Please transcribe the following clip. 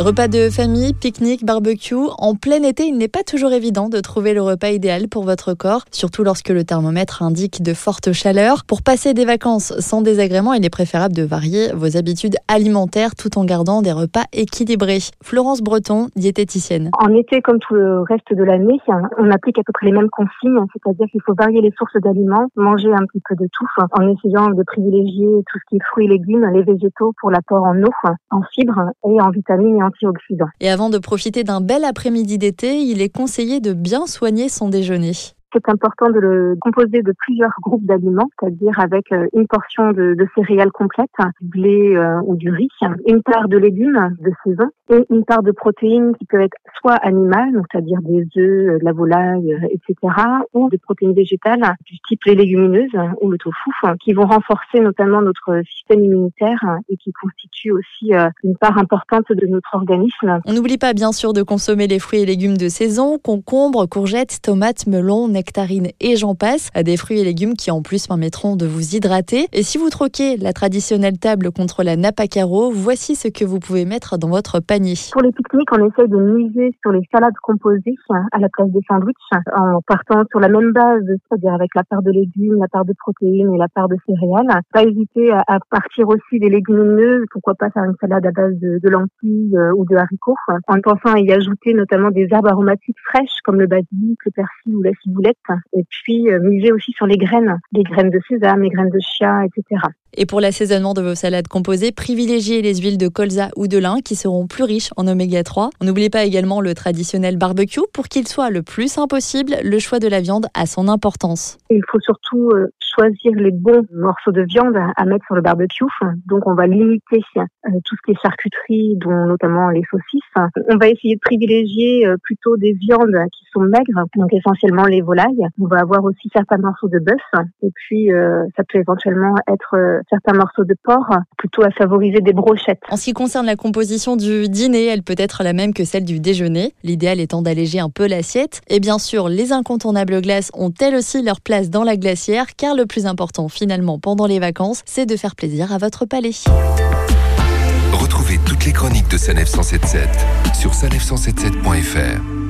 Repas de famille, pique-nique, barbecue. En plein été, il n'est pas toujours évident de trouver le repas idéal pour votre corps, surtout lorsque le thermomètre indique de fortes chaleurs. Pour passer des vacances sans désagrément, il est préférable de varier vos habitudes alimentaires tout en gardant des repas équilibrés. Florence Breton, diététicienne. En été, comme tout le reste de l'année, on applique à peu près les mêmes consignes, c'est-à-dire qu'il faut varier les sources d'aliments, manger un petit peu de tout, en essayant de privilégier tout ce qui est fruits légumes, les végétaux pour l'apport en eau, en fibres et en vitamines et en et avant de profiter d'un bel après-midi d'été, il est conseillé de bien soigner son déjeuner. C'est important de le composer de plusieurs groupes d'aliments, c'est-à-dire avec euh, une portion de, de céréales complètes, du blé euh, ou du riz, une part de légumes de saison et une part de protéines qui peuvent être soit animales, c'est-à-dire des œufs, euh, de la volaille, etc., ou des protéines végétales du type les légumineuses ou le tofu, qui vont renforcer notamment notre système immunitaire et qui constituent aussi une part importante de notre organisme. On n'oublie pas bien sûr de consommer les fruits et légumes de saison, concombres, courgettes, tomates, melons, nectarines et j'en passe. Des fruits et légumes qui en plus permettront de vous hydrater. Et si vous troquez la traditionnelle table contre la nappe à carreaux, voici ce que vous pouvez mettre dans votre panier. Pour les pique-niques, on essaye de miser sur les salades composées à la place des sandwichs en partant sur la même base, c'est-à-dire avec la part de légumes, la part de protéines et la part de céréales. Pas hésiter à, partir aussi des légumineuses, pourquoi pas faire une salade à base de, lentilles euh, ou de haricots, en pensant à y ajouter notamment des herbes aromatiques fraîches comme le basilic, le persil ou la ciboulette et puis euh, miser aussi sur les graines, les graines de sésame, les graines de chia, etc. Et pour l'assaisonnement de vos salades composées, privilégiez les huiles de colza ou de lin qui seront plus riches en oméga 3. N'oubliez pas également le traditionnel barbecue. Pour qu'il soit le plus sain possible, le choix de la viande a son importance. Il faut surtout euh, choisir les bons morceaux de viande à mettre sur le barbecue. Donc on va limiter euh, tout ce qui est charcuterie, dont notamment les saucisses. On va essayer de privilégier euh, plutôt des viandes qui sont maigres, donc essentiellement les volailles. On va avoir aussi certains morceaux de bœuf et puis ça peut éventuellement être certains morceaux de porc, plutôt à favoriser des brochettes. En ce qui concerne la composition du dîner, elle peut être la même que celle du déjeuner, l'idéal étant d'alléger un peu l'assiette. Et bien sûr, les incontournables glaces ont elles aussi leur place dans la glacière, car le plus important finalement pendant les vacances, c'est de faire plaisir à votre palais. Retrouvez toutes les chroniques de Sanef 177 sur sanef177.fr.